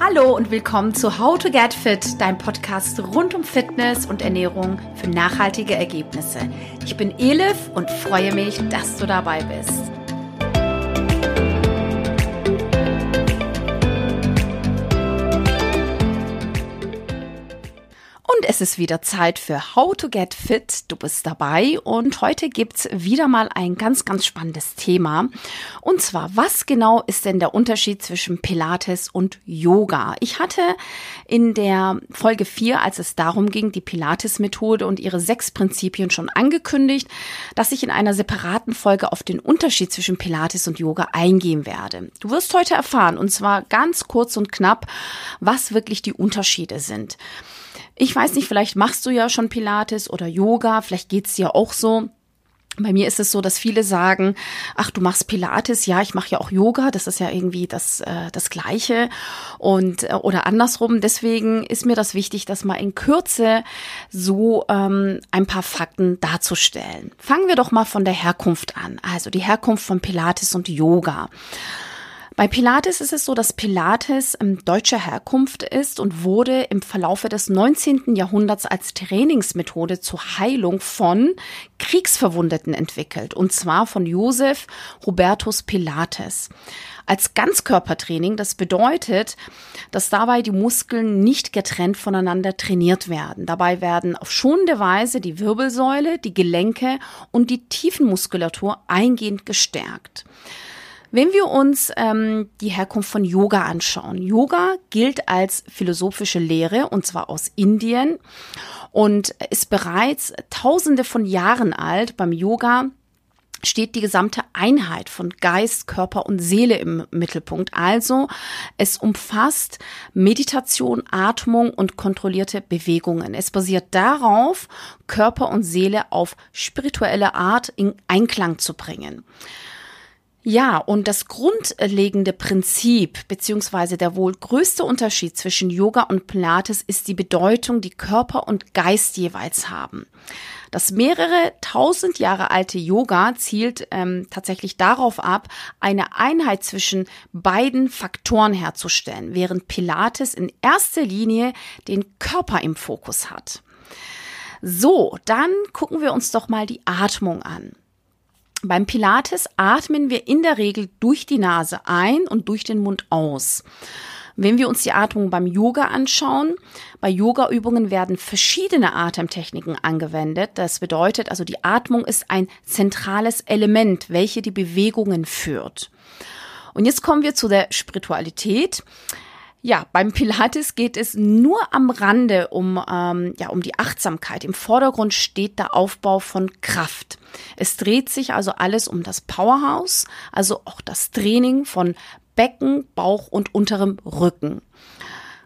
Hallo und willkommen zu How to Get Fit, dein Podcast rund um Fitness und Ernährung für nachhaltige Ergebnisse. Ich bin Elif und freue mich, dass du dabei bist. Es ist wieder Zeit für How to Get Fit. Du bist dabei und heute gibt's wieder mal ein ganz, ganz spannendes Thema. Und zwar, was genau ist denn der Unterschied zwischen Pilates und Yoga? Ich hatte in der Folge 4, als es darum ging, die Pilates-Methode und ihre sechs Prinzipien schon angekündigt, dass ich in einer separaten Folge auf den Unterschied zwischen Pilates und Yoga eingehen werde. Du wirst heute erfahren, und zwar ganz kurz und knapp, was wirklich die Unterschiede sind. Ich weiß nicht, vielleicht machst du ja schon Pilates oder Yoga, vielleicht geht's dir auch so. Bei mir ist es so, dass viele sagen, ach, du machst Pilates, ja, ich mache ja auch Yoga, das ist ja irgendwie das, äh, das Gleiche und äh, oder andersrum. Deswegen ist mir das wichtig, das mal in Kürze so ähm, ein paar Fakten darzustellen. Fangen wir doch mal von der Herkunft an, also die Herkunft von Pilates und Yoga. Bei Pilates ist es so, dass Pilates ähm, deutscher Herkunft ist und wurde im Verlaufe des 19. Jahrhunderts als Trainingsmethode zur Heilung von Kriegsverwundeten entwickelt, und zwar von Josef Hubertus Pilates als Ganzkörpertraining. Das bedeutet, dass dabei die Muskeln nicht getrennt voneinander trainiert werden. Dabei werden auf schonende Weise die Wirbelsäule, die Gelenke und die Tiefenmuskulatur eingehend gestärkt. Wenn wir uns ähm, die Herkunft von Yoga anschauen, Yoga gilt als philosophische Lehre und zwar aus Indien und ist bereits tausende von Jahren alt. Beim Yoga steht die gesamte Einheit von Geist, Körper und Seele im Mittelpunkt. Also es umfasst Meditation, Atmung und kontrollierte Bewegungen. Es basiert darauf, Körper und Seele auf spirituelle Art in Einklang zu bringen. Ja, und das grundlegende Prinzip beziehungsweise der wohl größte Unterschied zwischen Yoga und Pilates ist die Bedeutung, die Körper und Geist jeweils haben. Das mehrere tausend Jahre alte Yoga zielt ähm, tatsächlich darauf ab, eine Einheit zwischen beiden Faktoren herzustellen, während Pilates in erster Linie den Körper im Fokus hat. So, dann gucken wir uns doch mal die Atmung an. Beim Pilates atmen wir in der Regel durch die Nase ein und durch den Mund aus. Wenn wir uns die Atmung beim Yoga anschauen, bei Yoga-Übungen werden verschiedene Atemtechniken angewendet. Das bedeutet also, die Atmung ist ein zentrales Element, welche die Bewegungen führt. Und jetzt kommen wir zu der Spiritualität. Ja, beim Pilates geht es nur am Rande um, ähm, ja, um die Achtsamkeit. Im Vordergrund steht der Aufbau von Kraft. Es dreht sich also alles um das Powerhouse, also auch das Training von Becken, Bauch und unterem Rücken.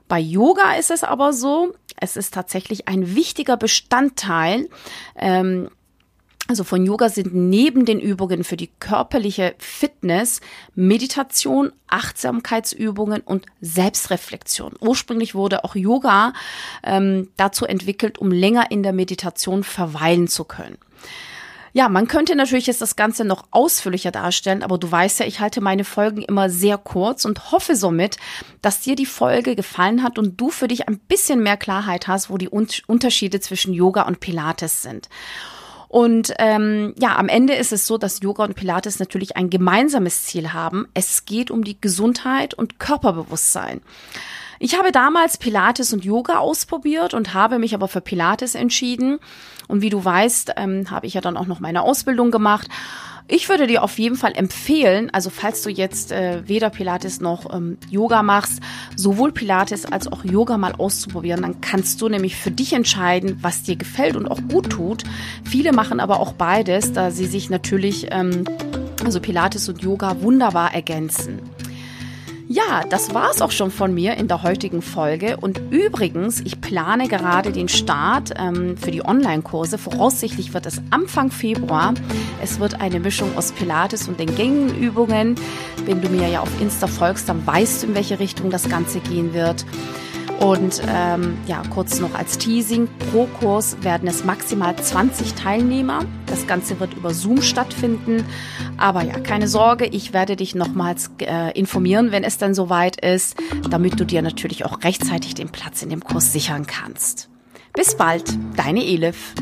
Bei Yoga ist es aber so, es ist tatsächlich ein wichtiger Bestandteil ähm, also von Yoga sind neben den Übungen für die körperliche Fitness Meditation, Achtsamkeitsübungen und Selbstreflexion. Ursprünglich wurde auch Yoga ähm, dazu entwickelt, um länger in der Meditation verweilen zu können. Ja, man könnte natürlich jetzt das Ganze noch ausführlicher darstellen, aber du weißt ja, ich halte meine Folgen immer sehr kurz und hoffe somit, dass dir die Folge gefallen hat und du für dich ein bisschen mehr Klarheit hast, wo die Unterschiede zwischen Yoga und Pilates sind. Und ähm, ja, am Ende ist es so, dass Yoga und Pilates natürlich ein gemeinsames Ziel haben. Es geht um die Gesundheit und Körperbewusstsein. Ich habe damals Pilates und Yoga ausprobiert und habe mich aber für Pilates entschieden. Und wie du weißt, ähm, habe ich ja dann auch noch meine Ausbildung gemacht ich würde dir auf jeden Fall empfehlen, also falls du jetzt äh, weder Pilates noch ähm, Yoga machst, sowohl Pilates als auch Yoga mal auszuprobieren, dann kannst du nämlich für dich entscheiden, was dir gefällt und auch gut tut. Viele machen aber auch beides, da sie sich natürlich, ähm, also Pilates und Yoga wunderbar ergänzen. Ja, das war's auch schon von mir in der heutigen Folge. Und übrigens, ich plane gerade den Start ähm, für die Online-Kurse. Voraussichtlich wird es Anfang Februar. Es wird eine Mischung aus Pilates und den gängigen Übungen. Wenn du mir ja auf Insta folgst, dann weißt du, in welche Richtung das Ganze gehen wird. Und ähm, ja, kurz noch als Teasing, pro Kurs werden es maximal 20 Teilnehmer. Das Ganze wird über Zoom stattfinden. Aber ja, keine Sorge, ich werde dich nochmals äh, informieren, wenn es dann soweit ist, damit du dir natürlich auch rechtzeitig den Platz in dem Kurs sichern kannst. Bis bald, deine Elif.